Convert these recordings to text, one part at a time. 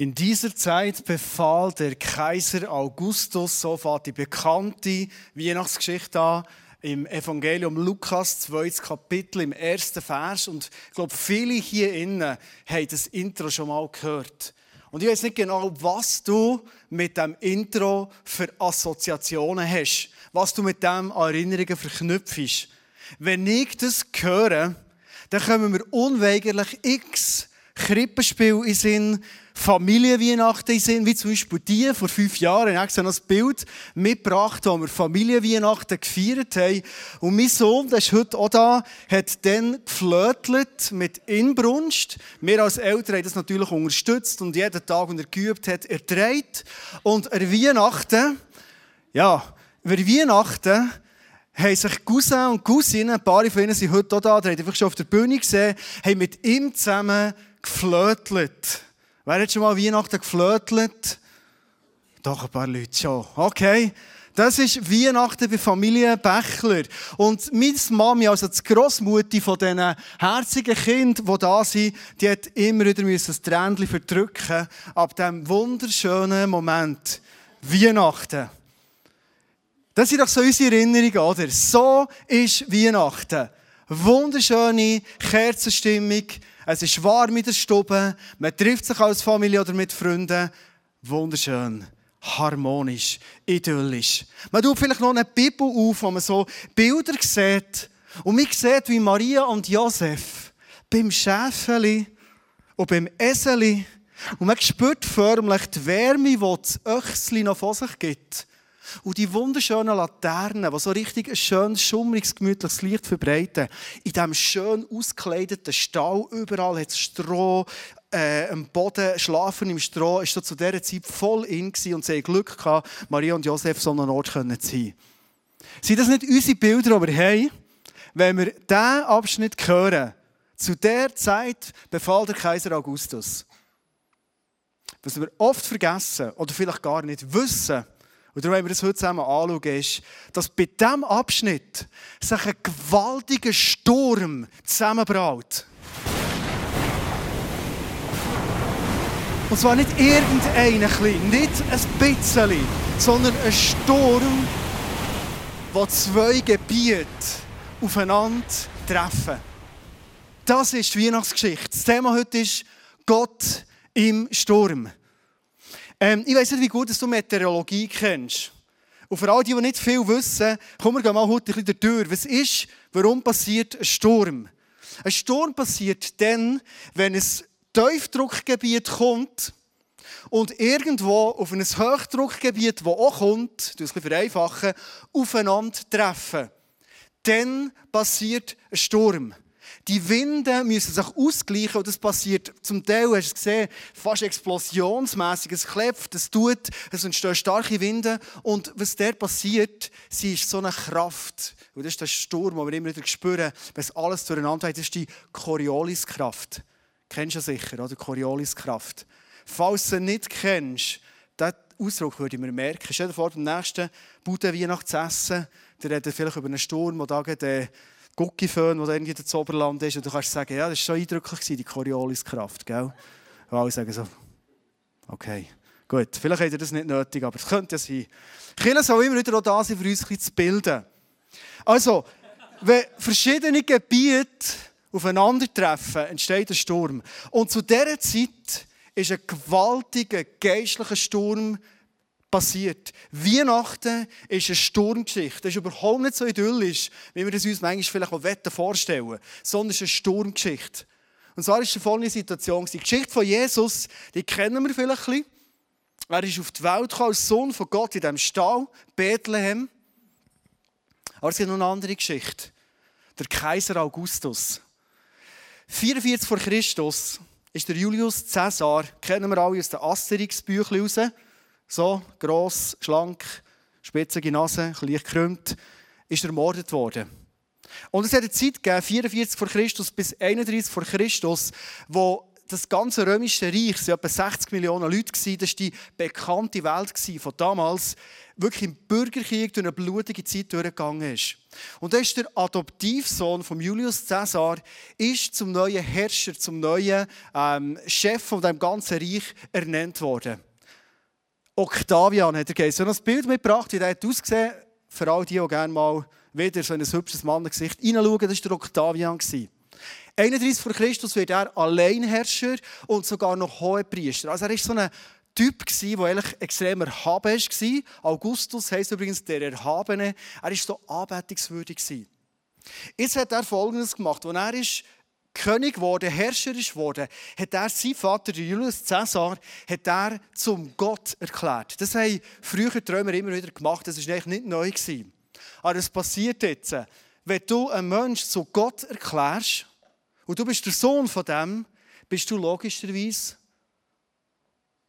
In dieser Zeit befahl der Kaiser Augustus, so fährt die bekannte Weihnachtsgeschichte an, im Evangelium Lukas, zweites Kapitel, im ersten Vers. Und ich glaube, viele hier innen haben das Intro schon mal gehört. Und ich weiß nicht genau, was du mit dem Intro für Assoziationen hast, was du mit dem Erinnerungen verknüpfst. Wenn ich das höre, dann kommen wir unweigerlich x Krippenspiel in Sinn, Familienweihnachten in Sinn, wie zum Beispiel die vor fünf Jahren. Ich habe noch ein Bild mitgebracht, wo wir Familienweihnachten gefeiert haben. Und mein Sohn, der ist heute auch da, hat dann geflötelt mit Inbrunst. Wir als Eltern haben das natürlich unterstützt und jeden Tag, wenn er geübt hat, erträgt. Und an Weihnachten, ja, über Weihnachten, haben sich Cousin und Cousine, ein paar von ihnen sind heute auch da, die habt ihr schon auf der Bühne gesehen, haben mit ihm zusammen geflötelt. Wer hat schon mal Weihnachten geflötelt? Doch, ein paar Leute schon. Okay. Das ist Weihnachten bei Familie Bächler. Und meine Mami, also die Grossmutter von diesen herzigen Kindern, die da sind, die hat immer wieder ein Tränchen verdrücken ab diesem wunderschönen Moment. Weihnachten. Das sind doch so unsere Erinnerungen, oder? So ist Weihnachten. Wunderschöne Kerzenstimmung, es ist warm in der Stube, man trifft sich als Familie oder mit Freunden. Wunderschön, harmonisch, idyllisch. Man tut vielleicht noch eine Bibel auf, wo man so Bilder sieht. Und man sieht, wie Maria und Josef beim Schäfeli und beim Eseli und man spürt förmlich die Wärme, die das Öchsli noch vor sich gibt. Und die wunderschönen Laternen, die so richtig ein schönes, schummriges, gemütliches Licht verbreiten, in diesem schön ausgekleideten Stall, überall hat es Stroh, äh, am Boden, schlafen im Stroh, ist so zu dieser Zeit voll in und sie hatten Glück gehabt, Maria und Josef so an einem Ort zu sein. Sind das nicht unsere Bilder, die wir haben? Wenn wir diesen Abschnitt hören, zu der Zeit befahl der Kaiser Augustus. Was wir oft vergessen oder vielleicht gar nicht wissen, und darum wir das heute zusammen anschauen, ist, dass bei diesem Abschnitt sich ein gewaltiger Sturm zusammenbraut. Und zwar nicht irgendein nicht ein bisschen, sondern ein Sturm, wo zwei Gebiete aufeinander treffen. Das ist die Weihnachtsgeschichte. Das Thema heute ist Gott im Sturm. Ähm, ich weiß nicht, wie gut du Meteorologie kennst. Und für alle, die, die nicht viel wissen, kommen wir mal heute ein bisschen durch. Was ist, warum passiert ein Sturm? Ein Sturm passiert dann, wenn ein Tiefdruckgebiet kommt und irgendwo auf ein Hochdruckgebiet, das auch kommt, du es ein vereinfachen, aufeinander treffen. Dann passiert ein Sturm. Die Winde müssen sich ausgleichen und das passiert zum Teil, hast du es gesehen, fast explosionsmäßig. Es klebt, es tut, es entstehen starke Winde und was der passiert, sie ist so eine Kraft. Und das ist der Sturm, den wir immer wieder spüren, wenn es alles zueinander hat. Das ist die Corioliskraft. Kennst du sicher, oder? Corioliskraft. Falls du sie nicht kennst, diesen Ausdruck würde ich mir merken. Stell dir vor, beim nächsten Bude-Weihnachtsessen, der redet vielleicht über einen Sturm, der da geht, Guckifön, der irgendwie das Oberland ist. Und du kannst sagen, ja, das war schon eindrücklich, die Corioliskraft. Gell? Und alle sagen so, okay, gut, vielleicht hat er das nicht nötig, aber es könnte ja sein. Kinder soll immer wieder auch da sein, für uns ein zu bilden. Also, wenn verschiedene Gebiete aufeinandertreffen, entsteht ein Sturm. Und zu dieser Zeit ist ein gewaltiger geistlicher Sturm passiert. Weihnachten ist eine Sturmgeschichte. Das ist überhaupt nicht so idyllisch, wie wir das uns manchmal vielleicht vorstellen sondern es ist eine Sturmgeschichte. Und zwar ist die folgende Situation. Die Geschichte von Jesus, die kennen wir vielleicht ein bisschen. Er ist auf die Welt gekommen als Sohn von Gott in diesem Stall, Bethlehem. Aber es gibt noch eine andere Geschichte. Der Kaiser Augustus. 44 vor Christus ist der Julius Caesar, kennen wir alle aus den Asterix-Büchern raus, so gross, schlank, spitzige Nase, leicht gekrümmt, ist ermordet worden. Und es hat eine Zeit gegeben, 44 vor Christus bis 31 vor Christus, wo das ganze römische Reich, es waren etwa 60 Millionen Leute, das war die bekannte Welt von damals, wirklich im Bürgerkrieg durch eine blutige Zeit durchgegangen ist. Und dann ist der Adoptivsohn von Julius Caesar ist zum neuen Herrscher, zum neuen ähm, Chef von dem ganzen Reich ernannt worden. Octavian hat er geheißen. Und das Bild mitgebracht, wie der hat ausgesehen, für all die, die gerne mal wieder so in ein hübsches Mannengesicht hineinschauen, das war der Octavian. 31 vor Christus wird er Alleinherrscher und sogar noch Hohepriester. Also er war so ein Typ, der eigentlich extrem erhaben war. Augustus heisst übrigens der Erhabene. Er war so anbetungswürdig. Jetzt hat er Folgendes gemacht. Als er ist König geworden, Herrscher ist geworden, hat er sein Vater Julius Caesar hat er zum Gott erklärt. Das haben früher Träumer immer wieder gemacht. Das war eigentlich nicht neu. Aber es passiert jetzt. Wenn du einen Menschen zu Gott erklärst, und du bist der Sohn von dem, bist du logischerweise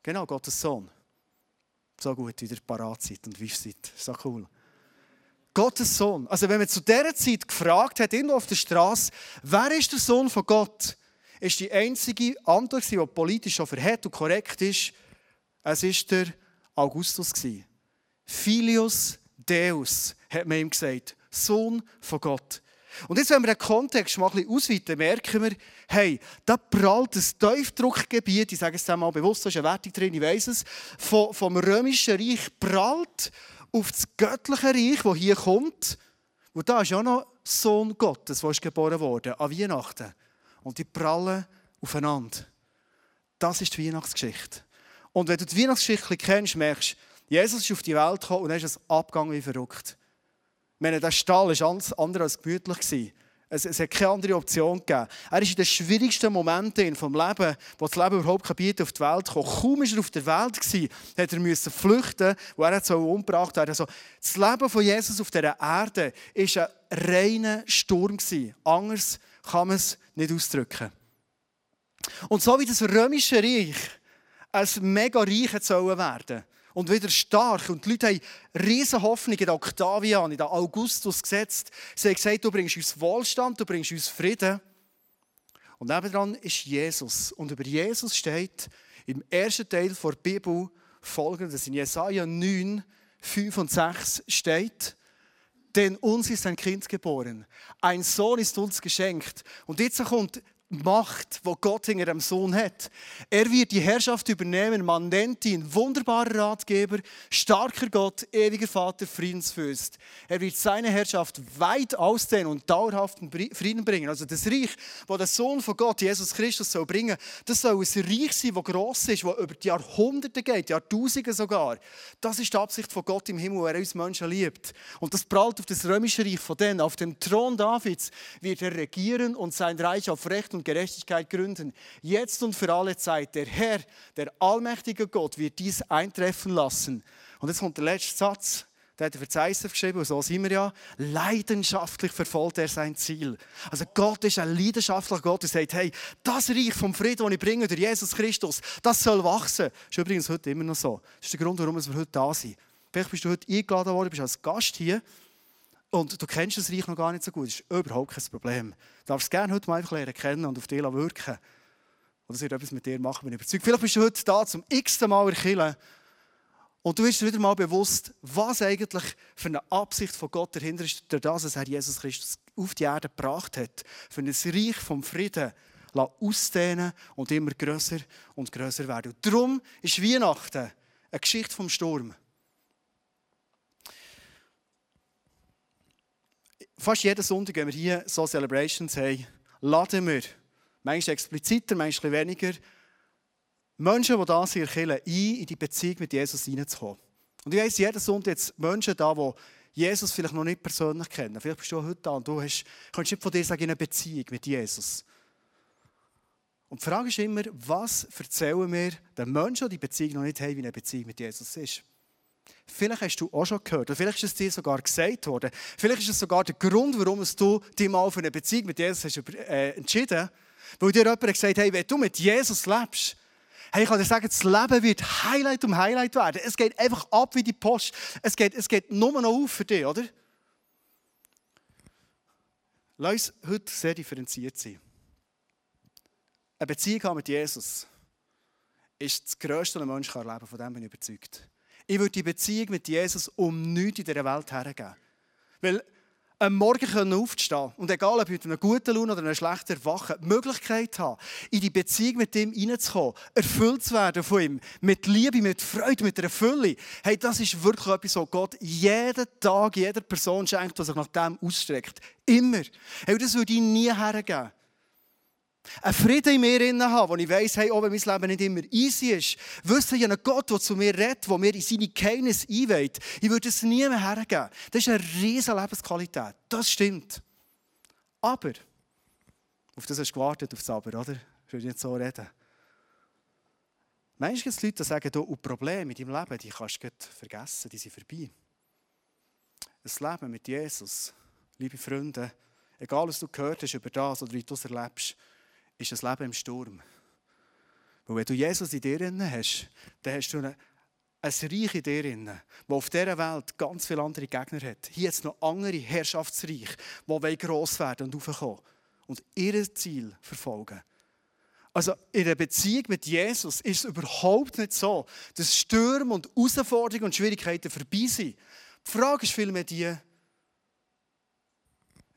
genau Gottes Sohn. So gut, wie ihr parat seid und wie seid. So cool. Gottes Sohn. Also wenn man zu dieser Zeit gefragt hat, irgendwo auf der Straße, wer ist der Sohn von Gott, ist die einzige Antwort, die politisch schon verhält und korrekt ist, es ist der Augustus. Filius Deus, hat man ihm gesagt. Sohn von Gott. Und jetzt, wenn wir den Kontext mal ein bisschen ausweiten, merken wir, hey, da prallt ein Tiefdruckgebiet, ich sage es einmal bewusst, da ist eine Wertung drin, ich weiss es, vom, vom römischen Reich prallt auf das göttliche Reich, das hier kommt. Und da ist ja noch Sohn Gottes, der geboren wurde an Weihnachten. Und die prallen aufeinander. Das ist die Weihnachtsgeschichte. Und wenn du die Weihnachtsgeschichte kennst, merkst du, Jesus ist auf die Welt gekommen und dann ist es abgegangen wie verrückt. Ich meine, der Stall war alles andere als gemütlich. Es, es hat keine andere Option gegeben. Er ist in den schwierigsten Momenten vom Leben, wo das Leben überhaupt kein Bieten auf die Welt kam. Kaum war er auf der Welt, gewesen, er müssen flüchten, wo er so umgebracht hat. Also, das Leben von Jesus auf dieser Erde war ein reiner Sturm. Anders kann man es nicht ausdrücken. Und so wie das römische Reich ein mega Reich werden sollte, und wieder stark. Und die Leute haben riesige Hoffnung in Octavian, in Augustus gesetzt. Sie haben gesagt, du bringst uns Wohlstand, du bringst uns Frieden. Und nebenan ist Jesus. Und über Jesus steht im ersten Teil der Bibel folgendes. In Jesaja 9, 5 und 6 steht, denn uns ist ein Kind geboren, ein Sohn ist uns geschenkt. Und jetzt kommt Macht, wo Gott hinter dem Sohn hat. Er wird die Herrschaft übernehmen. Man nennt ihn wunderbarer Ratgeber, starker Gott, ewiger Vater, Friedensfürst. Er wird seine Herrschaft weit ausdehnen und dauerhaften Frieden bringen. Also das Reich, wo der Sohn von Gott, Jesus Christus, soll bringen, das soll ein Reich sein, das gross ist, das über die Jahrhunderte geht, Jahrtausende sogar. Das ist die Absicht von Gott im Himmel, er uns Menschen liebt. Und das prallt auf das römische Reich von denen. Auf dem Thron Davids wird er regieren und sein Reich auf Recht und und Gerechtigkeit gründen. Jetzt und für alle Zeit. Der Herr, der allmächtige Gott, wird dies eintreffen lassen. Und jetzt kommt der letzte Satz. Der hat er für geschrieben, und so sind wir ja. Leidenschaftlich verfolgt er sein Ziel. Also Gott ist ein leidenschaftlicher Gott, der sagt, hey, das Reich vom Frieden, das ich bringe durch Jesus Christus, das soll wachsen. Das ist übrigens heute immer noch so. Das ist der Grund, warum wir heute da sind. Vielleicht bist du heute eingeladen worden, bist als Gast hier. Und du kennst das Reich noch gar nicht so gut, das ist überhaupt kein Problem. Du darfst es gerne heute mal einfach lernen kennen und auf dich wirken. Und das wird etwas mit dir machen, bin ich überzeugt. Vielleicht bist du heute da zum x-ten Mal erkillen und du wirst dir wieder mal bewusst, was eigentlich für eine Absicht von Gott dahinter ist, durch das, was er Jesus Christus auf die Erde gebracht hat. Für ein Reich vom Frieden ausdehnen und immer grösser und grösser werden. Und darum ist Weihnachten eine Geschichte vom Sturm. Fast jeden Sonntag, wenn wir hier so Celebrations haben, laden wir, manchmal expliziter, manchmal weniger, Menschen, die da sind, ein, in die Beziehung mit Jesus hineinzukommen. Und ich weiss, jeden Sonntag jetzt Menschen da, die Jesus vielleicht noch nicht persönlich kennen. Vielleicht bist du heute da und du hast, kannst nicht von dir sagen, in eine Beziehung mit Jesus. Und die Frage ist immer, was erzählen wir den Menschen, die die Beziehung noch nicht haben, wie eine Beziehung mit Jesus ist? Vielleicht hast du auch schon gehört, oder vielleicht ist es dir sogar gesagt worden. Vielleicht ist es sogar der Grund, warum du dich mal für eine Beziehung mit Jesus hast, äh, entschieden hast. Weil dir jemand gesagt hat, hey, wenn du mit Jesus lebst, hey, ich kann dir sagen, das Leben wird Highlight um Highlight werden. Es geht einfach ab wie die Post. Es geht, es geht nur noch auf für dich, oder? Lass uns heute sehr differenziert sein. eine Beziehung mit Jesus ist das Größte, was ein Mensch erleben kann. Von dem bin ich überzeugt. Ich würde die Beziehung mit Jesus um nichts in dieser Welt hergeben. Weil am Morgen aufstehen und egal ob mit einer guten Laune oder einer schlechten Erwachen, die Möglichkeit haben, in die Beziehung mit ihm hineinzukommen, erfüllt zu werden von ihm, mit Liebe, mit Freude, mit einer Fülle. Hey, das ist wirklich etwas, was Gott jeden Tag, jeder Person schenkt, die sich nach dem ausstreckt. Immer. Hey, das würde ich nie hergeben. Ein Frieden in mir haben, wo ich weiss, hey, auch wenn mein Leben nicht immer easy ist, wüsste ich einen Gott, der zu mir redet, der mir in seine Geheimnisse einweiht. Ich würde es nie mehr hergeben. Das ist eine riesige Lebensqualität. Das stimmt. Aber, auf das hast du gewartet, auf das Aber, oder? Ich würde nicht so reden. Manchmal gibt es Leute, die sagen, du, Probleme in deinem Leben, die kannst du vergessen, die sind vorbei. Das Leben mit Jesus, liebe Freunde, egal was du gehört hast über das oder wie du es erlebst, ist ein Leben im Sturm. Weil wenn du Jesus in dir hast, dann hast du eine, ein Reich in dir, das auf dieser Welt ganz viele andere Gegner hat. Hier es noch andere Herrschaftsreiche, die gross werden und aufkommen und ihr Ziel verfolgen. Also in einer Beziehung mit Jesus ist es überhaupt nicht so, dass Stürme und Herausforderungen und Schwierigkeiten vorbei sind. Die Frage ist vielmehr die,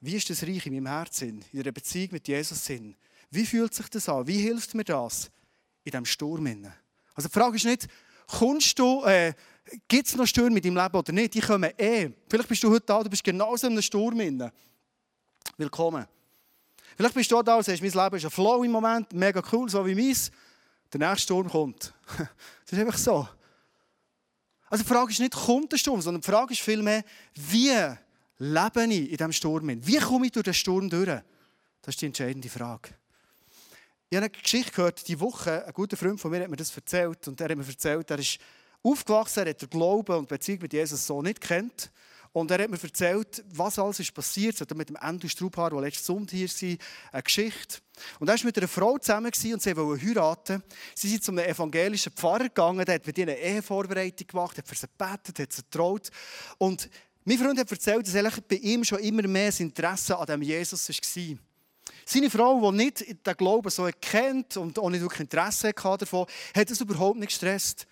wie ist das Reich in meinem Herzen, in einer Beziehung mit Jesus sind? Wie fühlt sich das an? Wie hilft mir das in diesem Sturm? Also die Frage ist nicht, äh, gibt es noch Stürme in deinem Leben oder nicht? Die kommen eh. Vielleicht bist du heute da, du bist genauso in einem Sturm. Willkommen. Vielleicht bist du da und sagst, mein Leben ist ein Flow im Moment, mega cool, so wie meins. Der nächste Sturm kommt. das ist einfach so. Also die Frage ist nicht, kommt der Sturm, sondern die Frage ist vielmehr, wie lebe ich in diesem Sturm? Wie komme ich durch den Sturm durch? Das ist die entscheidende Frage. Ich habe eine Geschichte gehört, die Woche, ein guter Freund von mir hat mir das erzählt und er hat mir erzählt, er ist aufgewachsen, er hat den Glauben und die Beziehung mit Jesus so nicht kennt. Und er hat mir erzählt, was alles ist passiert. Er mit dem Endo Strubhaar, der letzten Sonntag hier war, eine Geschichte. Und er war mit einer Frau zusammen und sie wollten heiraten. Sie sind zu einem evangelischen Pfarrer gegangen, der hat mit ihnen eine Ehevorbereitung gemacht, hat für sie gebetet, hat sie getraut. Und mein Freund hat erzählt, dass bei ihm schon immer mehr das Interesse an dem Jesus war. Seine Frau, die nicht den Glauben so erkennt und auch nicht wirklich Interesse davon hat es überhaupt nicht gestresst.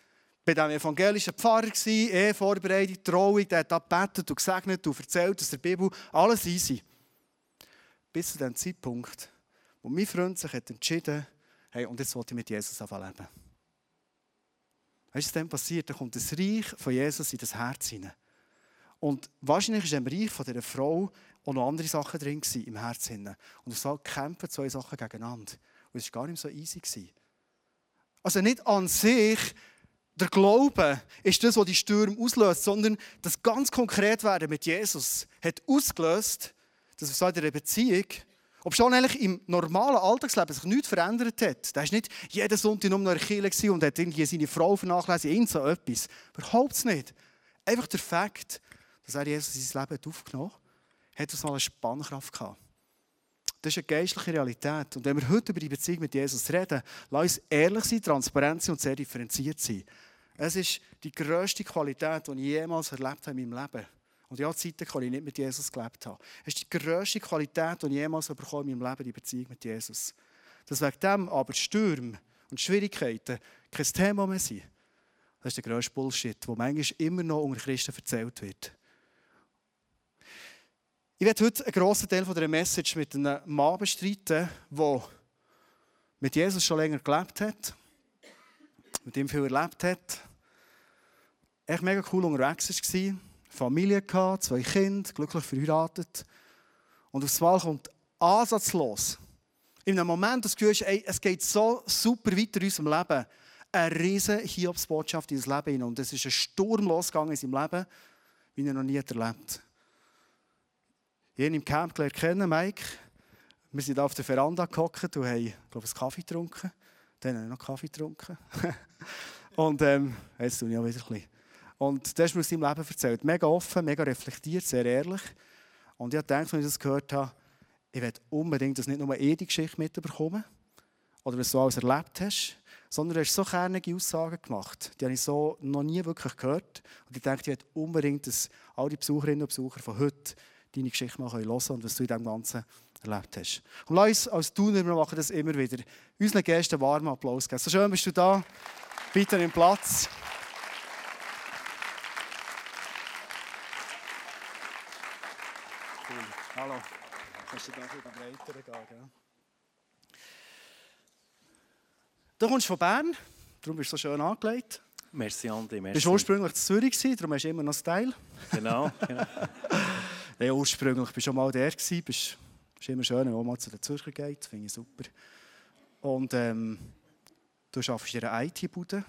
Bei diesem evangelischen Pfarrer war, eh vorbereitet, Trauung, der hat gebetet und gesegnet und erzählt aus der Bibel, alles easy. Bis zu dem Zeitpunkt, wo mein Freund sich hat entschieden hey, und jetzt wollte ich mit Jesus leben. Was dann passiert? Da kommt das Reich von Jesus in das Herz hinein. Und wahrscheinlich ist im Reich von dieser Frau auch noch andere Sachen drin im Herzen. Und es kämpfen zwei Sachen gegeneinander. Und es war gar nicht so easy. Also nicht an sich der Glaube ist das, was die Stürme auslöst, sondern das ganz konkret werden mit Jesus hat ausgelöst, dass wir so in einer Beziehung, ob schon eigentlich im normalen Alltagsleben sich nichts verändert hat. Da war nicht jeden Sonntag nur noch in der Kirche und hat irgendwie seine Frau vernachlässigt, irgend so etwas. Überhaupt nicht. Einfach der Fakt, dass er Jesus in sein Leben aufgenommen hat hat es mal eine Spannkraft gehabt. Das ist eine geistliche Realität. Und wenn wir heute über die Beziehung mit Jesus reden, lass uns ehrlich sein, transparent sein und sehr differenziert sein. Es ist die grösste Qualität, die ich jemals erlebt habe in meinem Leben. Und ja, Zeiten kann ich nicht mit Jesus gelebt haben. Es ist die grösste Qualität, die ich jemals bekommen in meinem Leben, die Beziehung mit Jesus. Dass wegen dem aber Stürme und Schwierigkeiten kein Thema mehr sind. Das ist der grösste Bullshit, der manchmal immer noch unter Christen erzählt wird. Ich werde heute einen grossen Teil dieser Message mit einem Mann bestreiten, der mit Jesus schon länger gelebt hat, mit ihm viel erlebt hat, echt mega cool unterwegs war, Familie hatte, zwei Kinder, glücklich verheiratet. Und aufs Mal kommt ansatzlos, in einem Moment, das Gefühl ist, ey, es geht so super weiter in unserem Leben, eine riesige Hiobsbotschaft in das Leben hinein. Und es ist ein Sturm losgegangen in seinem Leben, wie er noch nie erlebt hat. Ich habe ihn im Camp kennen, Mike. Wir sind auf der Veranda gehockt und haben, glaube ich, einen Kaffee getrunken. Dann habe ich noch Kaffee getrunken. und ähm, jetzt tue ich auch wieder ein bisschen. Und das hast mir aus seinem Leben erzählt. Mega offen, mega reflektiert, sehr ehrlich. Und ich habe gedacht, als ich das gehört habe, ich will unbedingt, dass nicht nur eh die Geschichte mitbekommen oder was du alles erlebt hast, sondern du hast so kernige Aussagen gemacht. Die habe ich so noch nie wirklich gehört. Und ich denke, ich will unbedingt, dass all die Besucherinnen und Besucher von heute deine Geschichte mal hören können und was du in dem Ganzen erlebt hast. Und lass uns als Tuner, wir machen das immer wieder, unseren Gästen warmen Applaus geben. So schön bist du da. Bitte im Platz. Cool. Hallo. Kannst du da ein weiter gehen? Du kommst von Bern, darum bist du so schön angelegt. Merci, Andi. Merci. Du warst ursprünglich in Zürich, darum hast du immer noch Style. Genau. genau. ja, ursprünglich du schon mal der. Bist, ist immer schön, wenn man mal zu den Zürcher geht. Finde ich super. Und ähm, du arbeitest in einer IT-Bude,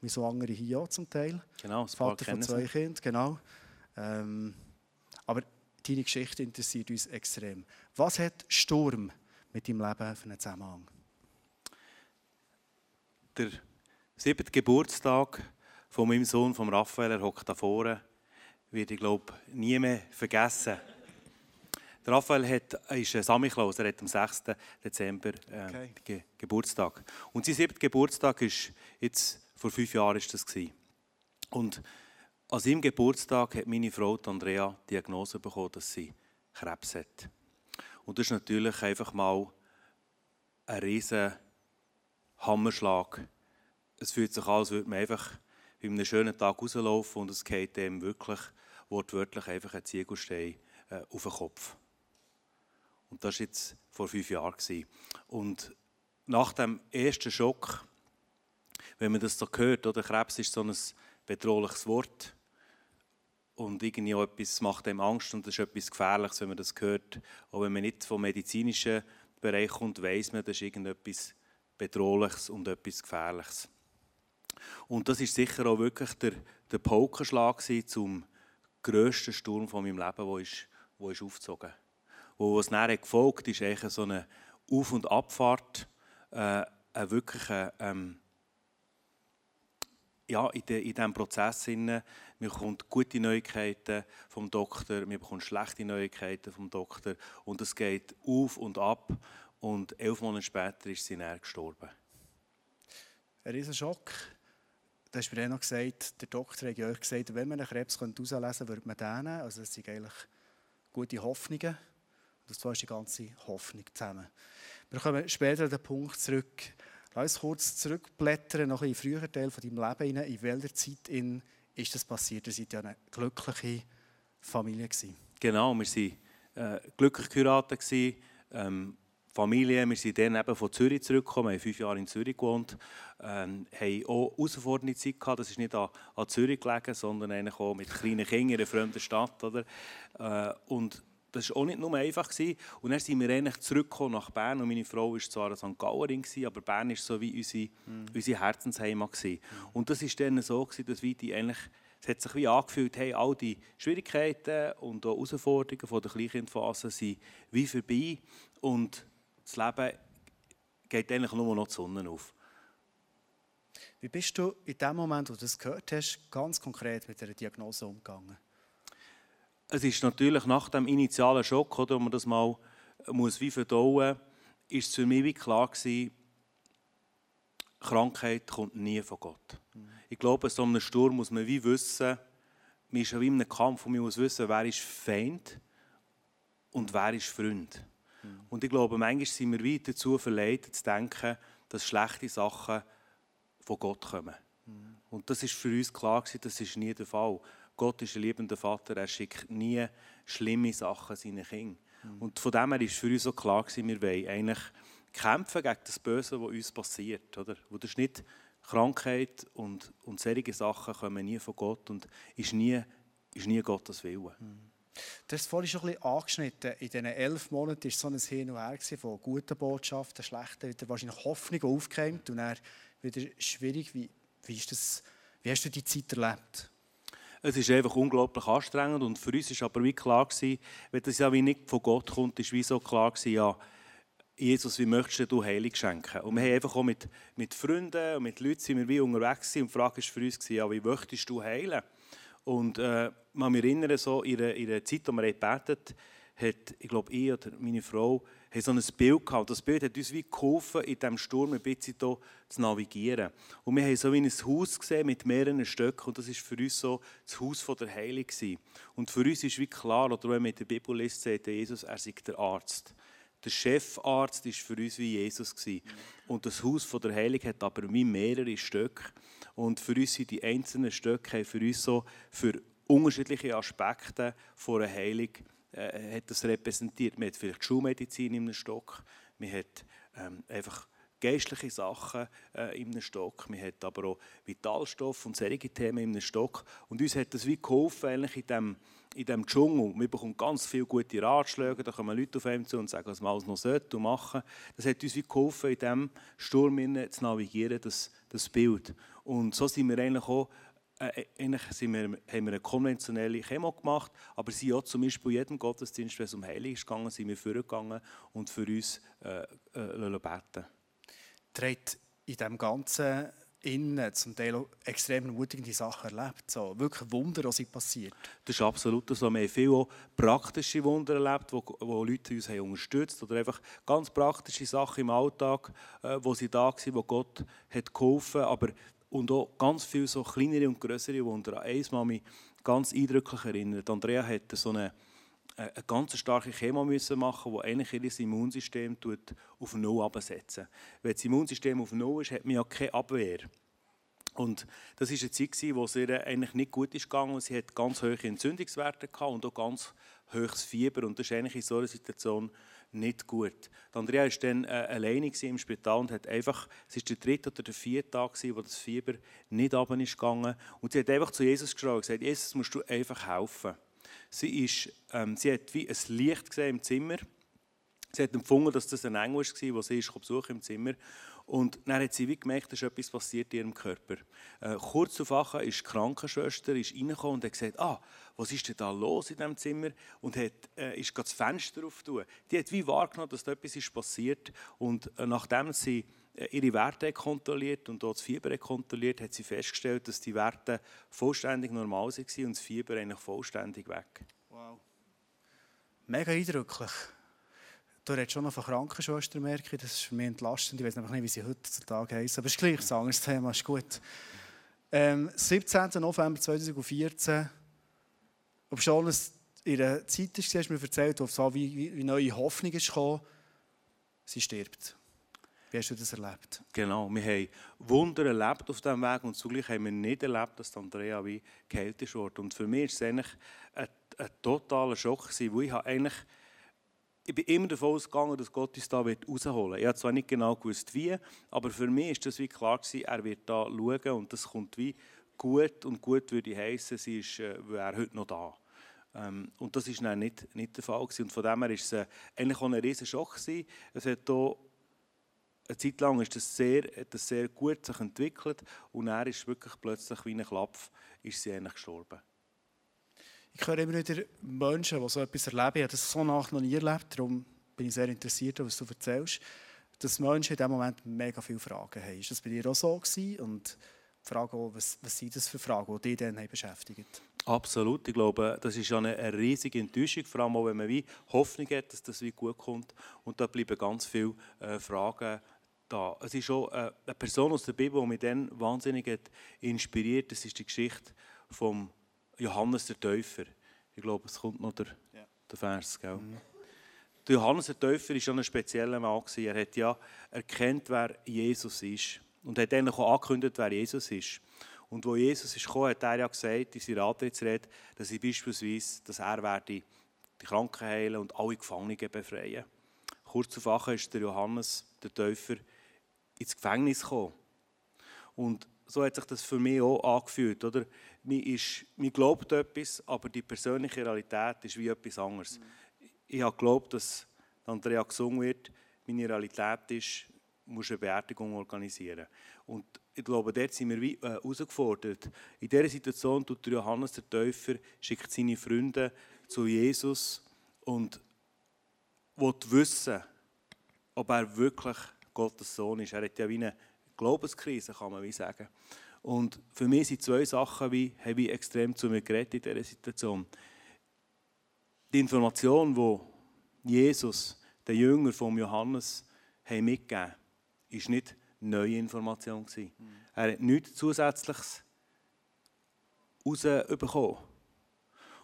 wie so andere hier auch zum Teil. Genau, das Vater von zwei Kindern, genau. Ähm, aber deine Geschichte interessiert uns extrem. Was hat Sturm mit deinem Leben für einen Zusammenhang? Der siebte Geburtstag von meinem Sohn, von Raphael, er hockt da vorne, werde ich glaube nie mehr vergessen. Der Raphael hat, ist ein Samichlaus, er hat am 6. Dezember äh, okay. Ge Geburtstag. Und sein siebter Geburtstag ist jetzt vor fünf Jahren ist das gewesen. Und an seinem Geburtstag hat meine Frau Andrea die Diagnose bekommen, dass sie Krebs hat. Und das ist natürlich einfach mal ein riesen Hammerschlag. Es fühlt sich an, als würde man einfach bei einem schönen Tag rauslaufen und es geht dem wirklich wortwörtlich einfach ein Ziegelstein äh, auf den Kopf. Und das war jetzt vor fünf Jahren. Und nach dem ersten Schock, wenn man das so hört, oder Krebs ist so ein bedrohliches Wort und irgendwie auch etwas macht einem Angst und das ist etwas Gefährliches, wenn man das hört. Auch wenn man nicht vom medizinischen Bereich kommt, weiß man, das ist irgendetwas Bedrohliches und etwas Gefährliches. Und das ist sicher auch wirklich der, der Paukenschlag zum grössten Sturm von meinem Leben, der ist, wo ist aufgezogen. Wo was nachher gefolgt ist, eigentlich so eine Auf- und Abfahrt, äh, eine wirkliche, ähm, ja, in, de, in diesem Prozess. Man bekommt gute Neuigkeiten vom Doktor, man bekommt schlechte Neuigkeiten vom Doktor und es geht auf und ab. Und elf Monate später ist sie näher gestorben. Ein riesen Schock. Du hast mir noch gesagt, der Doktor hat euch gesagt, wenn man einen Krebs herauslesen könnte, würde man den nehmen. Also das sind eigentlich gute Hoffnungen. Das war die ganze Hoffnung zusammen. Wir kommen später an den Punkt zurück. Lass uns kurz zurückblättern, noch in den früheren Teil von deinem Leben. In welcher Zeit in ist das passiert? Ihr seid ja eine glückliche Familie. Gewesen. Genau, wir waren äh, glücklich geheiratet. Ähm, Familie. Wir sind dann eben von Zürich zurückgekommen, wir haben fünf Jahre in Zürich gewohnt, ähm, haben auch herausfordernde Zeit gehabt. Das ist nicht an, an Zürich gelegen, sondern eigentlich auch mit kleinen Kindern in einer fremden Stadt. Oder? Äh, und das war auch nicht nur einfach. Gewesen. Und dann sind wir eigentlich zurückgekommen nach Bern. Und meine Frau war zwar eine St. Gallerin, aber Bern war so wie unsere, mhm. unsere Herzensheimat. Gewesen. Und das war dann so, gewesen, dass wir die eigentlich es hat sich wie angefühlt, hey, all die Schwierigkeiten und auch Herausforderungen von der Kleinkindphase sind wie vorbei. Und das Leben geht eigentlich nur noch die Sonne auf. Wie bist du in dem Moment, wo du das gehört hast, ganz konkret mit dieser Diagnose umgegangen? Es ist natürlich nach dem initialen Schock, oder, wo man das mal muss wie verdauen muss, ist es für mich wie klar gewesen, Krankheit kommt nie von Gott. Mhm. Ich glaube, in so einem Sturm muss man wie wissen, man ist ja wie in einem Kampf und man muss wissen, wer ist Feind und wer ist Freund. Mhm. Und ich glaube, manchmal sind wir weiter dazu verleitet, zu denken, dass schlechte Sachen von Gott kommen. Mhm. Und das ist für uns klar das ist nie der Fall. Gott ist ein liebender Vater, er schickt nie schlimme Sachen seinen Kindern. Mhm. Und von dem her ist für uns so klar gewesen, wir wollen eigentlich kämpfen gegen das Böse, was uns passiert. Oder? Wo das nicht Krankheit und, und solche Sachen kommen nie von Gott und ist nie, ist nie Gottes Willen. Mhm. Du hast vorhin schon ein bisschen angeschnitten. In diesen elf Monaten war so ein Hin und Her von guten Botschaften, schlechten, wieder wahrscheinlich Hoffnung aufgehängt und dann wieder schwierig. Wie, wie, ist das, wie hast du die Zeit erlebt? Es ist einfach unglaublich anstrengend und für uns war aber wie klar, gewesen, wenn das ja wie nicht von Gott kommt, ist wie so klar gewesen, ja, Jesus, wie möchtest du Heilung schenken? Und wir haben einfach auch mit, mit Freunden und mit Leuten sind wir wie unterwegs und die Frage war für uns, ja, wie möchtest du heilen? Und äh, man mich erinnern, so in einer, in einer Zeit, der wir gebetet hat, ich glaube, ich oder meine Frau haben so ein Bild gehabt. Das Bild hat uns wie geholfen, in diesem Sturm ein bisschen hier zu navigieren. Und wir haben so wie ein Haus gesehen mit mehreren Stöcken und das war für uns so das Haus der Heilung. Und für uns ist wie klar, oder wenn man in der Bibel liest, sagt Jesus, er sei der Arzt. der Chefarzt ist für uns wie Jesus. Und das Haus der Heilung hat aber wie mehrere Stücke. Und für uns sind die einzelnen Stücke für uns so für unterschiedliche Aspekte von einer Heilung äh, hat das repräsentiert. Man hat vielleicht Schulmedizin in einem Stock, man hat ähm, einfach geistliche Sachen äh, in einem Stock, man hat aber auch Vitalstoff und solche Themen in einem Stock. Und uns hat das wie geholfen, eigentlich in diesem in diesem Dschungel. Man bekommt ganz viele gute Ratschläge, da kommen Leute auf einem zu und sagen, was man alles noch sollte machen. Das hat uns wie geholfen, in diesem Sturm zu navigieren, das, das Bild. Und so sind wir eigentlich auch äh, eigentlich sind wir, haben wir eine konventionelle Chemo gemacht, aber sie auch zum Beispiel jedem Gottesdienst, wenn es um Heilung ist gegangen, sind wir vorgegangen und für uns äh, äh, beten. Trägt in diesem ganzen innen zum Teil extrem ermutigende Sachen erlebt. So, wirklich Wunder, was passiert. Das ist absolut so. Wir haben viele praktische Wunder erlebt, wo, wo Leute uns haben unterstützt oder einfach ganz praktische Sachen im Alltag, äh, wo sie da waren, wo Gott hat geholfen hat. Und auch ganz viele so kleinere und größere Wunder. An eins mich ganz eindrücklich erinnert. Andrea hatte so eine eine ganz starke Chemo müssen machen, die eigentlich ihr Immunsystem auf Null absetzen. Wenn das Immunsystem auf Null ist, hat man ja keine Abwehr. Und das war eine Zeit, wo es ihr eigentlich nicht gut ist gegangen. Sie hat ganz hohe Entzündungswerte und auch ganz hohes Fieber. Und das ist eigentlich in so einer Situation nicht gut. Andrea war dann äh, alleine im Spital und hat einfach, es war der dritte oder der vierte Tag, wo das Fieber nicht runter ist gegangen. Und sie hat einfach zu Jesus geschrien und gesagt, Jesus, musst du einfach helfen. Sie, ist, ähm, sie hat wie ein Licht gesehen im Zimmer. Sie hat empfunden, dass das ein Engel war, der sie ist, besuchen im Zimmer. Und dann hat sie wie gemerkt, dass etwas passiert in ihrem Körper. Äh, kurz darauf ist die Krankenschwester ist reingekommen und hat gesagt, ah, was ist denn da los in diesem Zimmer? Und hat, äh, ist das Fenster aufgetan. Die hat wie wahrgenommen, dass da etwas ist passiert. Und äh, nachdem sie äh, ihre Werte kontrolliert und auch das Fieber kontrolliert, hat sie festgestellt, dass die Werte vollständig normal waren und das Fieber eigentlich vollständig weg. Wow. Mega eindrücklich. Du redest schon noch von Krankenschwestern, merke ich. Das ist für mich entlastend. Ich weiß nicht, wie sie heutzutage heißen. Aber es ist gleich ein anderes Thema, ist gut. Ähm, 17. November 2014, ob schon es in einer Zeit ist, hast du mir erzählt, wie, wie, wie neue Hoffnung ist gekommen. Sie stirbt. Wie hast du das erlebt? Genau, wir haben Wunder erlebt auf diesem Weg und zugleich haben wir nicht erlebt, dass Andrea wie geheilt ist worden. Und für mich war es eigentlich ein, ein totaler Schock, weil ich eigentlich ich bin immer davon ausgegangen, dass Gott uns da rausholen wird. Ich habe zwar nicht genau gewusst, wie, aber für mich ist das wie klar gewesen, er wird da schauen und das kommt wie gut und gut würde heißen, sie ist, äh, wäre heute noch da. Ähm, und das ist dann nicht, nicht der Fall gewesen. Und von dem her war es äh, eigentlich auch ein riesen Schock gewesen. Es hat hier eine Zeit lang ist das sehr, hat das sehr gut sich entwickelt und er ist wirklich plötzlich wie ein Klapf ist sie eigentlich gestorben. Ich höre immer wieder Menschen, die so etwas erleben. Ich habe das so nach noch nie erlebt, darum bin ich sehr interessiert, was du erzählst, dass Menschen in diesem Moment mega viele Fragen haben. Ist das bei dir auch so gewesen? Und die Frage auch, was, was sind das für Fragen, die dich dann beschäftigen? Absolut. Ich glaube, das ist eine, riesige Enttäuschung, vor allem wenn man wie Hoffnung hat, dass das wie gut kommt. Und da bleiben ganz viele äh, Fragen da. Es ist auch äh, eine Person aus der Bibel, die mich dann wahnsinnig hat inspiriert. Das ist die Geschichte von Johannes der Täufer. Ich glaube, es kommt noch der, ja. der Vers. Gell? Mhm. Der Johannes der Täufer war schon ein spezieller Mann. Er hat ja erkannt, wer Jesus ist. Und hat dann auch angekündigt, wer Jesus ist. Und wo Jesus ist gekommen, hat er ja gesagt, in seiner Antrittsrede, dass er beispielsweise, dass er werde die Kranken heilen und alle Gefangenen befreien. Kurz darauf ist der Johannes, der Täufer, ins Gefängnis gekommen. Und so hat sich das für mich auch angefühlt. Oder? Man, ist, man glaubt etwas, aber die persönliche Realität ist wie etwas anderes. Mhm. Ich habe geglaubt, dass Andrea gesungen wird. Meine Realität ist, muss eine Beerdigung organisieren. Und ich glaube, dort sind wir wie, äh, herausgefordert. In dieser Situation tut Johannes der Täufer, schickt seine Freunde zu Jesus und will wissen, ob er wirklich Gottes Sohn ist. Er hat ja wie eine Glaubenskrise, kann man wie sagen. Und für mich sind zwei Sachen wie, habe ich extrem zu mir geredet in dieser Situation. Die Information, die Jesus, der Jünger von Johannes, haben mitgegeben ist nicht neue Information. Mhm. Er hat nichts Zusätzliches rausbekommen.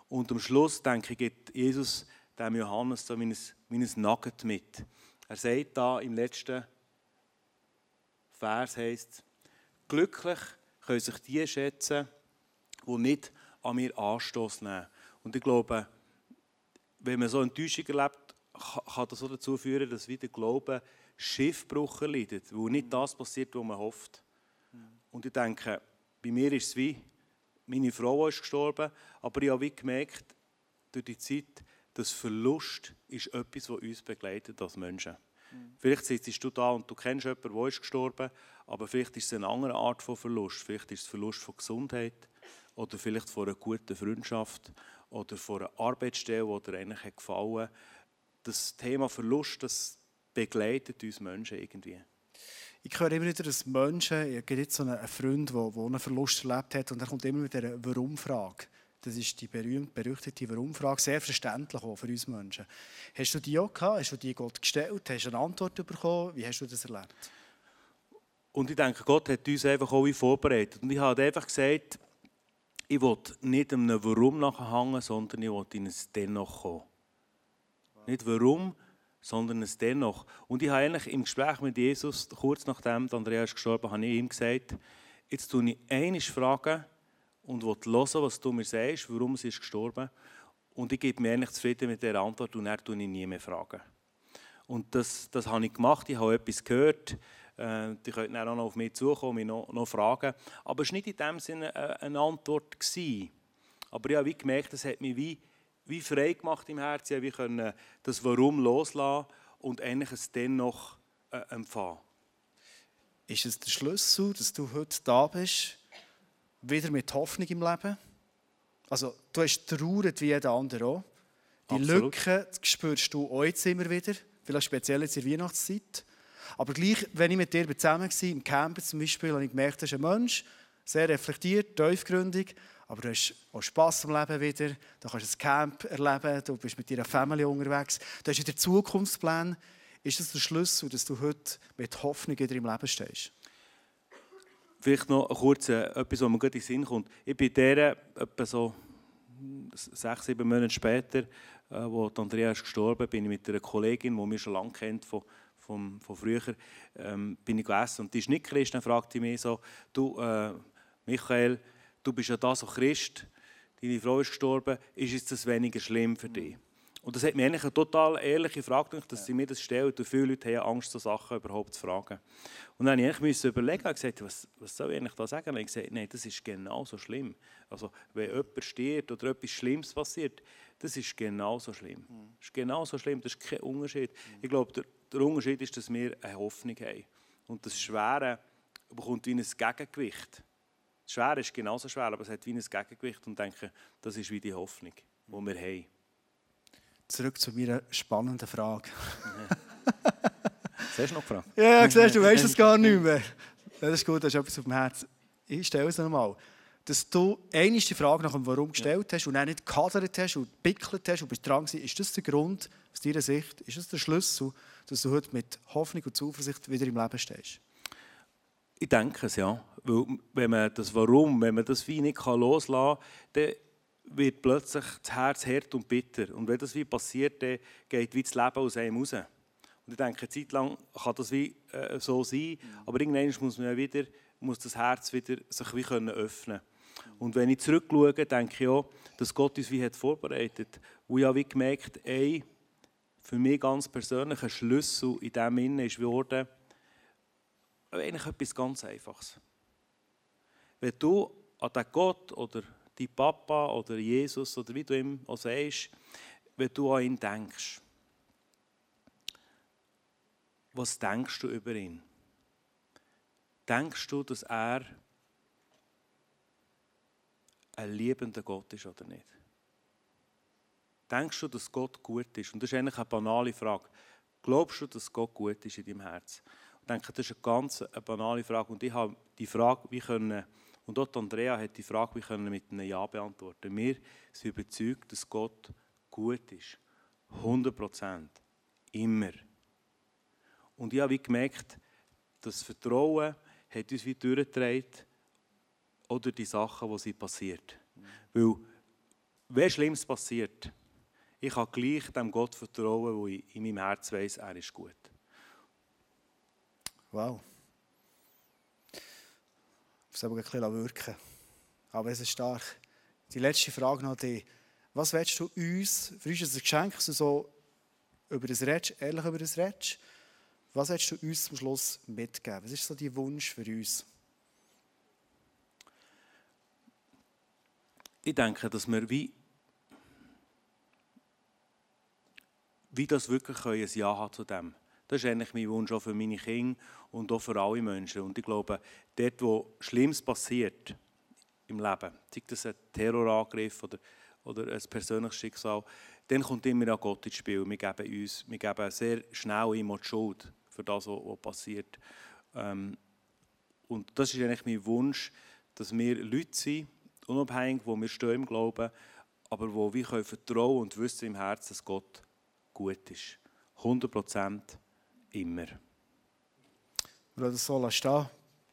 Und am Schluss, denke ich, gibt Jesus dem Johannes so wie ein, wie ein Nugget mit. Er sagt da im letzten Vers heißt glücklich können sich die schätzen, die nicht an mir Anstoß nehmen. Und ich glaube, wenn man so Enttäuschung erlebt, kann das so dazu führen, dass wieder Glaube Schiffbruch erleidet, wo nicht das passiert, was man hofft. Und ich denke, bei mir ist es wie, meine Frau ist gestorben, aber ich habe wie gemerkt, durch die Zeit, dass Verlust ist etwas, was uns begleitet als Menschen. Mhm. Vielleicht sitzt du da und du kennst jemanden, der ist gestorben, aber vielleicht ist es eine andere Art von Verlust. Vielleicht ist es Verlust von Gesundheit oder vielleicht von einer guten Freundschaft oder von einer Arbeitsstelle, die dir eigentlich hat gefallen Das Thema Verlust, das begleitet uns Menschen irgendwie. Ich höre immer wieder, dass Menschen, ich habe jetzt so einen Freund, der, der einen Verlust erlebt hat, und er kommt immer mit einer Warum-Frage. Das ist die berühmt berüchtigte Warum-Frage, sehr verständlich auch für uns Menschen. Hast du die auch gehabt? Hast du die Gott gestellt? Hast du eine Antwort bekommen? Wie hast du das erlebt? Und ich denke, Gott hat uns einfach auch vorbereitet. Und ich habe einfach gesagt, ich will nicht einem Warum nachhängen, sondern ich will in ein Dennoch kommen. Wow. Nicht Warum, sondern ein Dennoch. Und ich habe eigentlich im Gespräch mit Jesus, kurz nachdem Andreas gestorben ist, habe ich ihm gesagt, jetzt tue ich eine Frage, und hören, was du mir sagst, warum sie ist gestorben. Und ich gebe mir eigentlich zufrieden mit der Antwort und er tue ich nie mehr fragen. Und das, das habe ich gemacht, ich habe etwas gehört. Äh, die könnten auch noch auf mich zukommen und mich noch, noch fragen. Aber es war nicht in dem Sinne äh, eine Antwort. Gewesen. Aber ich habe wie gemerkt, das hat mich wie, wie frei gemacht im Herzen. Ich konnte das Warum loslassen und eigentlich es dann noch äh, empfangen. Ist es der Schlüssel, dass du heute da bist? Wieder mit Hoffnung im Leben. Also, du hast trauert wie jeder andere auch. Die Absolut. Lücken spürst du auch jetzt immer wieder, vielleicht speziell jetzt in der Weihnachtszeit. Aber gleich, wenn ich mit dir zusammen war, im Camper zum Beispiel, habe ich gemerkt, du bist ein Mensch, sehr reflektiert, tiefgründig, aber du hast auch Spass am Leben wieder, du kannst ein Camp erleben, du bist mit deiner Familie unterwegs, du hast wieder Zukunftsplan. Ist das der Schlüssel, dass du heute mit Hoffnung in deinem Leben stehst? Vielleicht noch kurz etwas, was mir gut in den Sinn kommt. Ich bin der, etwa so sechs, sieben Monate später, äh, wo Andrea ist gestorben bin ich mit einer Kollegin, die mich schon lange kennt, von, von, von früher, ähm, bin ich gegessen. Und die ist nicht Christ, dann fragte mich so, du, äh, Michael, du bist ja da so Christ, deine Frau ist gestorben, ist das weniger schlimm für dich? Und das hat mir eigentlich eine total ehrliche Frage gedacht, dass sie mir das stellen. Und viele Leute haben Angst, so Sachen überhaupt zu fragen. Und dann musste ich überlegen und gesagt, was, was soll ich eigentlich da sagen? Und ich gesagt, nein, das ist genauso schlimm. Also, wenn jemand stirbt oder etwas Schlimmes passiert, das ist genauso schlimm. Mhm. Das ist genauso schlimm, das ist kein Unterschied. Ich glaube, der, der, Unterschied ist, dass wir eine Hoffnung haben. Und das Schwere bekommt wie ein Gegengewicht. Das Schwere ist genauso schwer, aber es hat wie ein Gegengewicht. Und denke, das ist wie die Hoffnung, die wir haben zurück zu meiner spannenden Frage. Siehst du noch gefragt? Ja, siehst du, weißt es gar nicht mehr. Das ist gut, das ist etwas auf dem Herzen. Ich stelle es nochmal. Dass du eine die Frage nach dem Warum gestellt hast und dann nicht gekadert hast und gepickelt hast und bist dran gewesen, ist das der Grund, aus deiner Sicht, ist das der Schlüssel, dass du heute mit Hoffnung und Zuversicht wieder im Leben stehst? Ich denke es, ja. Weil, wenn man das Warum, wenn man das wie nicht loslassen kann, dann wird plötzlich das Herz hart und bitter. Und wenn das wie passiert, dann geht wie das Leben aus einem raus. Und ich denke, eine Zeit lang kann das wie äh, so sein, aber irgendwann muss man wieder, muss das Herz wieder sich wie können öffnen. Und wenn ich zurückschaue, denke ich auch, dass Gott uns wie hat vorbereitet. Und ich habe wie gemerkt, ey, für mich ganz persönlich ein Schlüssel in dem Innen ist geworden, eigentlich etwas ganz Einfaches. Wenn du an den Gott oder dein Papa oder Jesus oder wie du ihm auch sagst, wenn du an ihn denkst. Was denkst du über ihn? Denkst du, dass er ein liebender Gott ist oder nicht? Denkst du, dass Gott gut ist? Und das ist eigentlich eine banale Frage. Glaubst du, dass Gott gut ist in deinem Herz? Ich denke, das ist eine ganz banale Frage. Und ich habe die Frage, wie können und dort Andrea hat die Frage, wie können mit einem Ja beantworten. Wir sind überzeugt, dass Gott gut ist. 100 Prozent. Immer. Und ich habe gemerkt, das Vertrauen hat uns wie durchgetragen oder die Sachen, die passiert. Mhm. Weil, wenn Schlimmes passiert, ich kann gleich dem Gott vertrauen, wo ich in meinem Herz weiß, er ist gut. Wow. Ich muss aber ein bisschen wirken. Aber es ist stark. Die letzte Frage noch die. Was willst du uns, für uns ist ein Geschenk, dass du so über das redest, ehrlich über das redest, was willst du uns zum Schluss mitgeben? Was ist so dein Wunsch für uns? Ich denke, dass wir wie, wie das wirklich ein Ja haben zu dem. Das ist eigentlich mein Wunsch auch für meine Kinder und auch für alle Menschen. Und ich glaube, dort, wo Schlimmes passiert im Leben, sei das ein Terrorangriff oder, oder ein persönliches Schicksal, dann kommt immer auch Gott ins Spiel. Wir geben uns, wir geben sehr schnell ihm die Schuld für das, was passiert. Ähm, und das ist eigentlich mein Wunsch, dass wir Leute sind, unabhängig, wo wir stehen im Glauben, aber wo wir können vertrauen und wissen im Herzen, dass Gott gut ist. 100 Prozent immer. Wir das so stehen.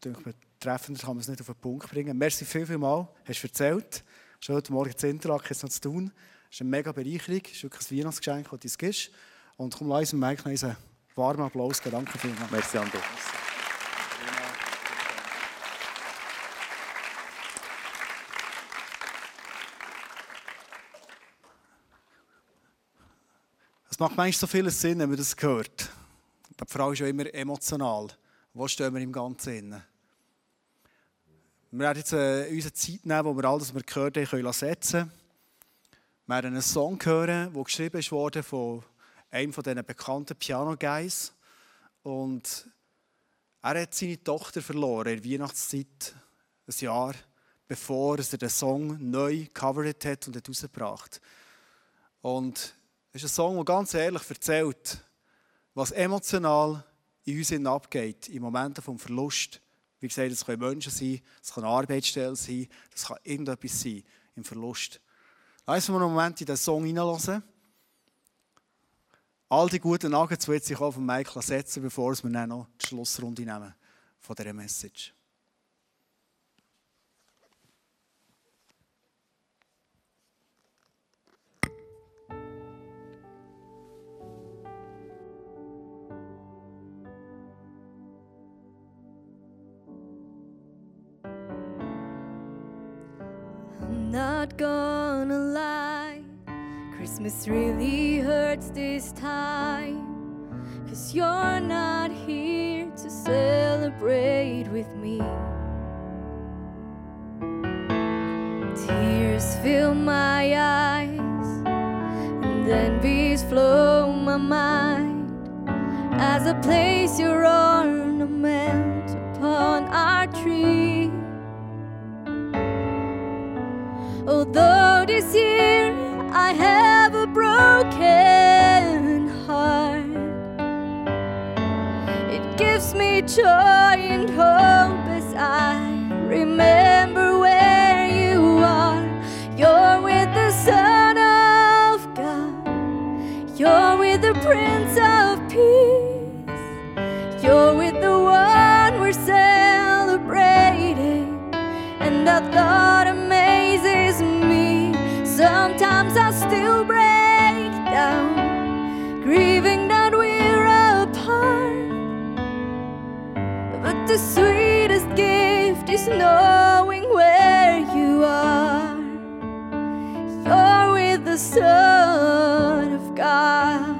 Denke, treffender kann man es nicht auf den Punkt bringen. Merci viel, viel mal. Hast du erzählt. Schon heute Morgen in Interlaken jetzt noch zu tun. Das ist eine mega Bereicherung. Das ist wirklich ein Weihnachtsgeschenk, das du uns gibst. Und komm, lass uns Mike noch einen warmen Applaus geben. Danke vielmals. Merci, Ando. Es macht manchmal so viel Sinn, wenn man das hört. Die Frau ist ja immer emotional. Wo stehen wir im Ganzen inne? Wir werden jetzt äh, unsere Zeit nehmen, wo wir all das, was wir gehört haben, können setzen. Wir werden einen Song hören, der geschrieben wurde von einem von diesen bekannten Piano-Guys. Und er hat seine Tochter verloren in der Weihnachtszeit, ein Jahr, bevor er den Song neu covered hat und herausgebracht hat. Und es ist ein Song, der ganz ehrlich erzählt, was emotional in uns abgeht, in Momenten des Verlust. Wie gesagt, es können Menschen sein, es kann eine Arbeitsstelle sein, es kann irgendetwas sein im Verlust. Lass uns mal einen Moment in den Song hineinhören. All die guten Nuggets wird sich auf Michael setzen, bevor wir dann noch die Schlussrunde nehmen von dieser Message. Not gonna lie. Christmas really hurts this time. Cause you're not here to celebrate with me. Tears fill my eyes, and then envies flow my mind as I place your ornament upon our tree. Although this year I have a broken heart, it gives me joy the sweetest gift is knowing where you are. You're with the Son of God.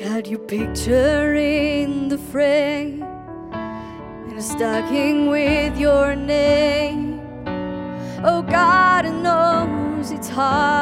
Got your picture in the frame and a stocking with your name. Oh, God knows it's harder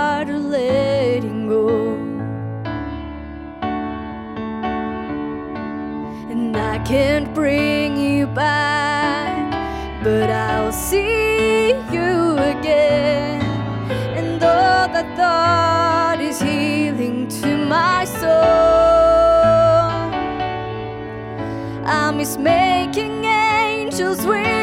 angels will.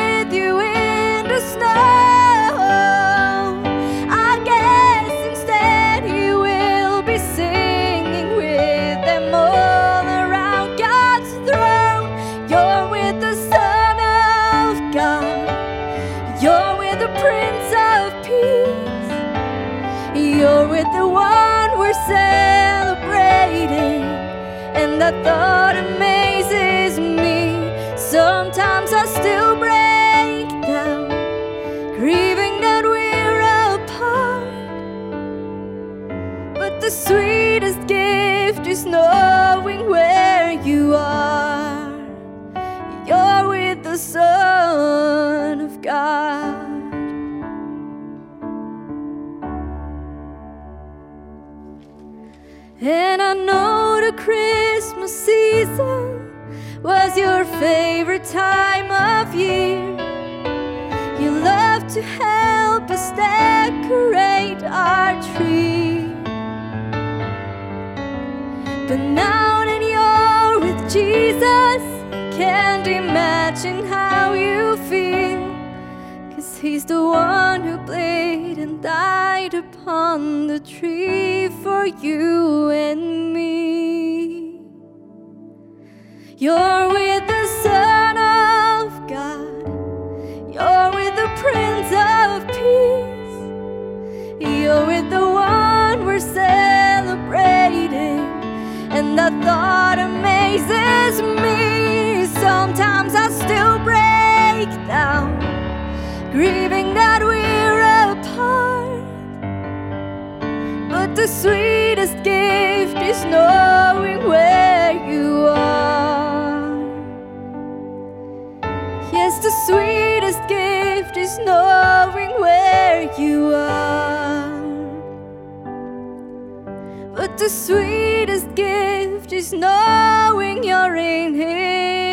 The one who bled and died upon the tree for you and me. You're with the Son of God, you're with the Prince of Peace, you're with the one we're celebrating, and that thought amazes me. Sometimes I still break down grieving that we're apart. But the sweetest gift is knowing where you are. Yes, the sweetest gift is knowing where you are. But the sweetest gift is knowing you're in His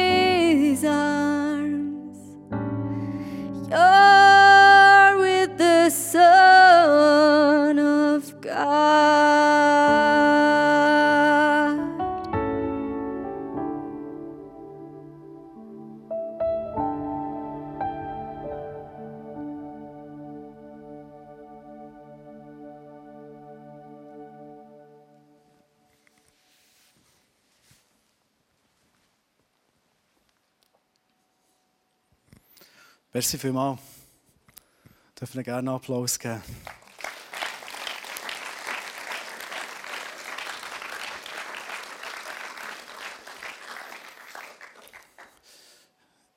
Merci vielmals. Dürfen wir gerne einen Applaus geben.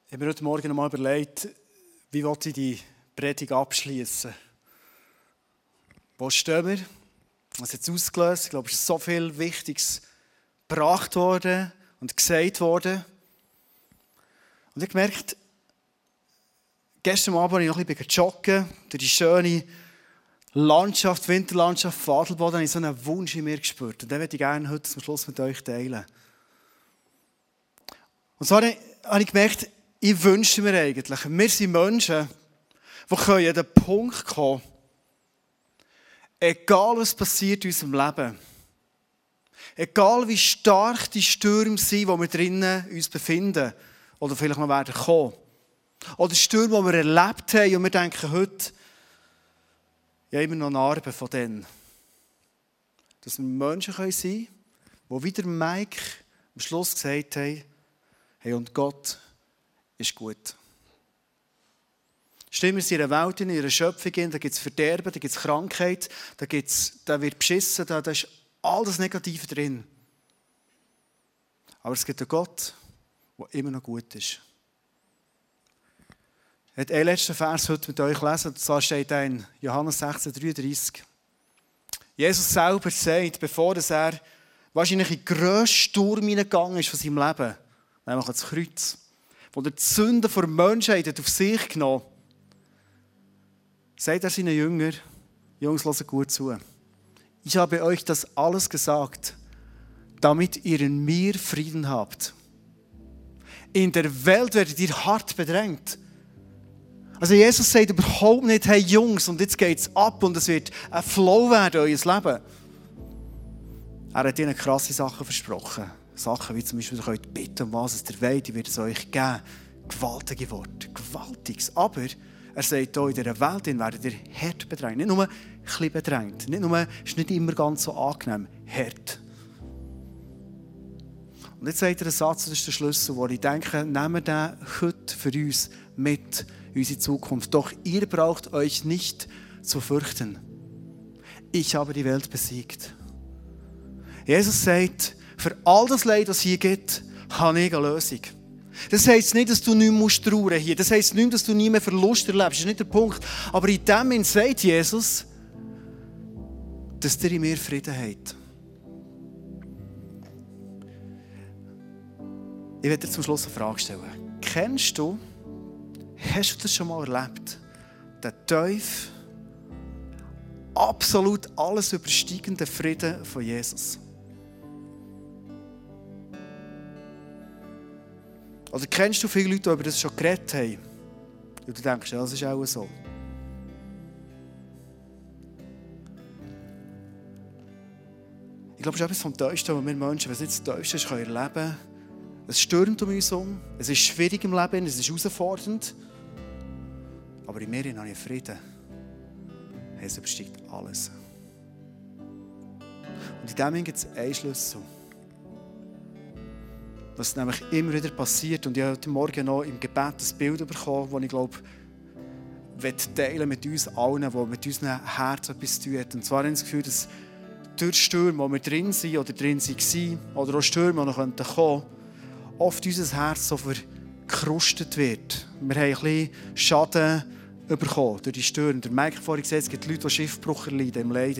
Ich habe mir heute Morgen noch mal überlegt, wie ich die Predigt abschließen Wo stehen wir? Was hat es ausgelöst? Ich glaube, es ist so viel Wichtiges gebracht worden und gesagt worden. Und ich habe gemerkt, gestern Abend bin ich noch ein bisschen joggen, durch die schöne Landschaft, Winterlandschaft von Adelboden, habe ich so einen Wunsch in mir gespürt. Und den möchte ich gerne heute zum Schluss mit euch teilen. Und so habe ich, habe ich gemerkt, ich wünsche mir eigentlich, wir sind Menschen, die an den Punkt kommen, egal was passiert in unserem Leben, egal wie stark die Stürme sind, wo wir drinnen uns befinden, oder vielleicht noch werden kommen, oder Stürme, die wir erlebt haben und wir denken heute, ja immer noch Narben von denen. Dass wir Menschen sein können, die wie Mike am Schluss gesagt haben, hey und Gott ist gut. Stimmen wir in einer Welt, in einer Schöpfung, da gibt es Verderben, da gibt es Krankheit, da, gibt's, da wird beschissen, da, da ist all das Negative drin. Aber es gibt einen Gott, der immer noch gut ist. Werde einen letzten Vers heute mit euch lesen, und zwar steht da in Johannes 16, 33. Jesus selber sagt, bevor er wahrscheinlich in den grössten Sturm hineingegangen ist von seinem Leben, nämlich ans Kreuz, wo er die Sünden der Menschheit auf sich genommen hat, sagt er seinen Jüngern, Jungs, hört gut zu. Ich habe euch das alles gesagt, damit ihr in mir Frieden habt. In der Welt werdet ihr hart bedrängt. Also Jesus sagt überhaupt nicht, hey Jungs, und jetzt geht es ab und es wird ein Flow werden, euer Leben. Er hat ihnen krasse Sachen versprochen. Sachen wie zum Beispiel, ihr könnt bitten, um was es der wollt, ich werde es euch geben. Gewaltige Worte, gewaltiges. Aber er sagt auch, in dieser Welt werdet ihr hart bedrängt. Nicht nur ein bisschen bedrängt. Nicht nur, ist nicht immer ganz so angenehm. Hart. Und jetzt sagt er einen Satz, das ist der Schlüssel, wo ich denke, nehmen wir den heute für uns mit unsere Zukunft. Doch ihr braucht euch nicht zu fürchten. Ich habe die Welt besiegt. Jesus sagt, Für all das Leid, das hier gibt, habe ich eine Lösung. Das heisst nicht, dass du nicht mehr trauern hier. Das heisst nicht, dass du nie mehr Verlust erlebst. Das ist nicht der Punkt. Aber in dem Moment sagt Jesus, dass ihr in mir Frieden habt. Ich werde dir zum Schluss eine Frage stellen. Kennst du, hast du das schon mal erlebt? Den tief, absolut alles übersteigenden Frieden von Jesus. Oder kennst du viele Leute, die über das schon geredet haben? Und du denkst, das ist auch so. Ich glaube, es ist etwas vom Täuschsten, was wir Menschen, wenn es nicht das Täuschste ist, können. Es stürmt um uns herum. Es ist schwierig im Leben, es ist herausfordernd. Aber in mir habe ich Frieden. Es übersteigt alles. Und in dem gibt es einen Schlüssel. Was nämlich immer wieder passiert. Und ich habe heute Morgen noch im Gebet ein Bild bekommen, das ich glaube, teilen mit uns allen, die mit unserem Herz etwas tun. Und zwar habe ich das Gefühl, dass durch Stürme, wo wir drin sind oder drin waren, oder auch Stürme, die noch kommen könnten, oft unser Herz so verkrustet wird. Wir haben ein bisschen Schaden bekommen durch die Stürme. Der Mike vorhin gesagt, es gibt Leute, die Schiffbruch erleiden im Leid.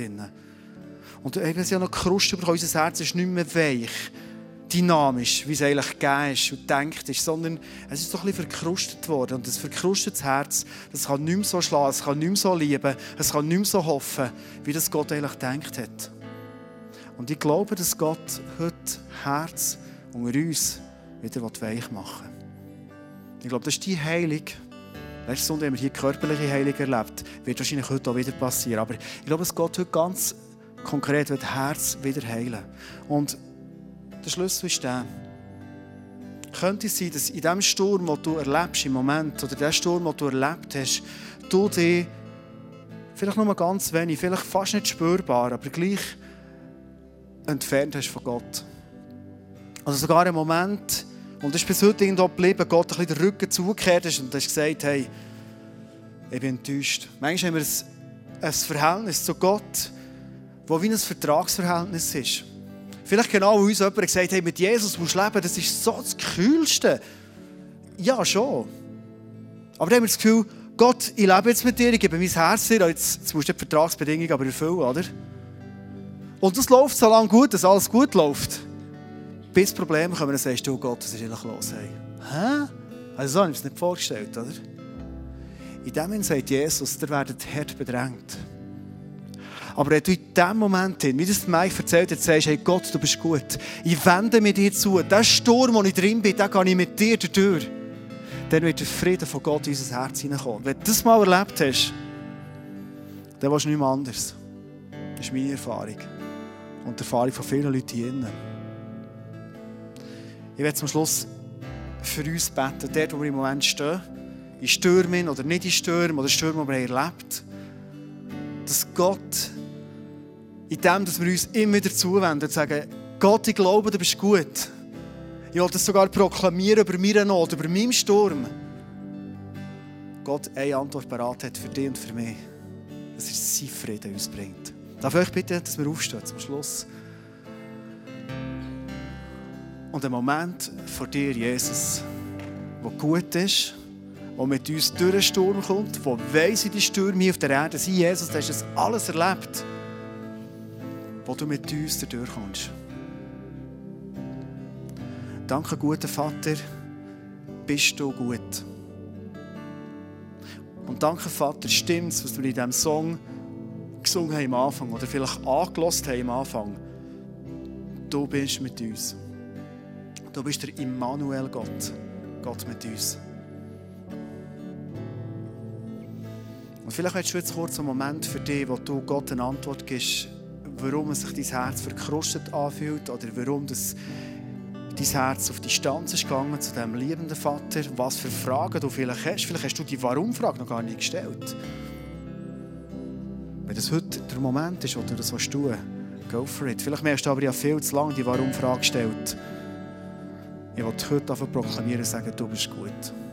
Und wir haben noch Kruste bekommen. Unser Herz ist nicht mehr weich, dynamisch, wie es eigentlich gegeben ist und denkt ist, sondern es ist so ein bisschen verkrustet worden. Und das verkrustetes Herz, das kann nicht mehr so schlagen, es kann nicht mehr so lieben, es kann nicht mehr so hoffen, wie das Gott eigentlich gedacht hat. Und ich glaube, dass Gott heute Herz unter uns wieder weich machen will. Ich glaube, das ist die Heilung. Letzte Sonntag haben wir hier körperliche Heilung erlebt. Wird wahrscheinlich heute auch wieder passieren. Aber ich glaube, dass Gott heute ganz konkret wird Herz wieder heilen. Und der Schlüssel ist der. Könnte es sein, dass in dem Sturm, den du erlebst im Moment, oder dem Sturm, den du erlebt hast, du dich vielleicht nur ganz wenig, vielleicht fast nicht spürbar, aber gleich entfernt hast von Gott. Also sogar ein Moment, und das ist bis heute irgendwo geblieben, Gott ein bisschen den Rücken zugekehrt ist und hast gesagt, hey, ich bin enttäuscht. Manchmal haben wir ein, ein Verhältnis zu Gott, das wie ein Vertragsverhältnis ist. Vielleicht genau wie uns jemand gesagt hey, mit Jesus musst du leben, das ist so das Kühlste. Ja, schon. Aber dann haben wir das Gefühl, Gott, ich lebe jetzt mit dir, ich gebe mein Herz dir, jetzt, jetzt musst du die Vertragsbedingungen aber erfüllen, oder? Und das läuft so lange gut, dass alles gut läuft. Bis Probleme kommen, dann sagst du, Gott, was ist eigentlich los? Hey. Hä? Also so habe ich mir das nicht vorgestellt, oder? In dem Moment sagt Jesus, ihr werdet hart bedrängt. Aber wenn du in dem Moment, hin, wie das Mike erzählt hat, sagst, hey Gott, du bist gut. Ich wende mir dir zu. Der Sturm, wo ich drin bin, den gehe ich mit dir durch. Dann wird der Frieden von Gott in unser Herz hineinkommen. Wenn du das mal erlebt hast, dann willst du nicht mehr anders. Das ist meine Erfahrung. Und die Erfahrung von vielen Leuten hier. Ich werde zum Schluss für uns beten, dort, wo wir im Moment stehen, in Stürmen oder nicht in Stürmen oder Stürmen, die wir erlebt dass Gott in dem, dass wir uns immer wieder zuwenden und sagen, Gott, ich glaube, du bist gut. Ich will das sogar proklamieren über meine Not, über meinen Sturm. Gott eine Antwort parat hat für dich und für mich. Dass er sein Frieden uns bringt. Darf ich euch bitten, dass wir aufstehen zum Schluss? Und ein Moment vor dir, Jesus, der gut ist, der mit uns durch den Sturm kommt, der weiss, wie die Stürme hier auf der Erde sind. Jesus, du hast das alles erlebt wo du mit uns durchkommst. Danke, guter Vater, bist du gut. Und danke, Vater, stimmt es, was wir in diesem Song gesungen haben am Anfang oder vielleicht angelost haben am Anfang. Du bist mit uns. Du bist der Immanuel Gott, Gott mit uns. Und vielleicht hast du jetzt kurz einen Moment für dich, wo du Gott eine Antwort gibst warum sich dein Herz verkrustet anfühlt oder warum das dein Herz auf Distanz ist gegangen zu dem liebenden Vater, was für Fragen du vielleicht hast. Vielleicht hast du die Warum-Frage noch gar nicht gestellt. Wenn das heute der Moment ist, wo du das tun willst, go for it. Vielleicht merkst du aber ja viel zu lange die Warum-Frage gestellt. Ich will heute proklamieren und sagen, du bist gut.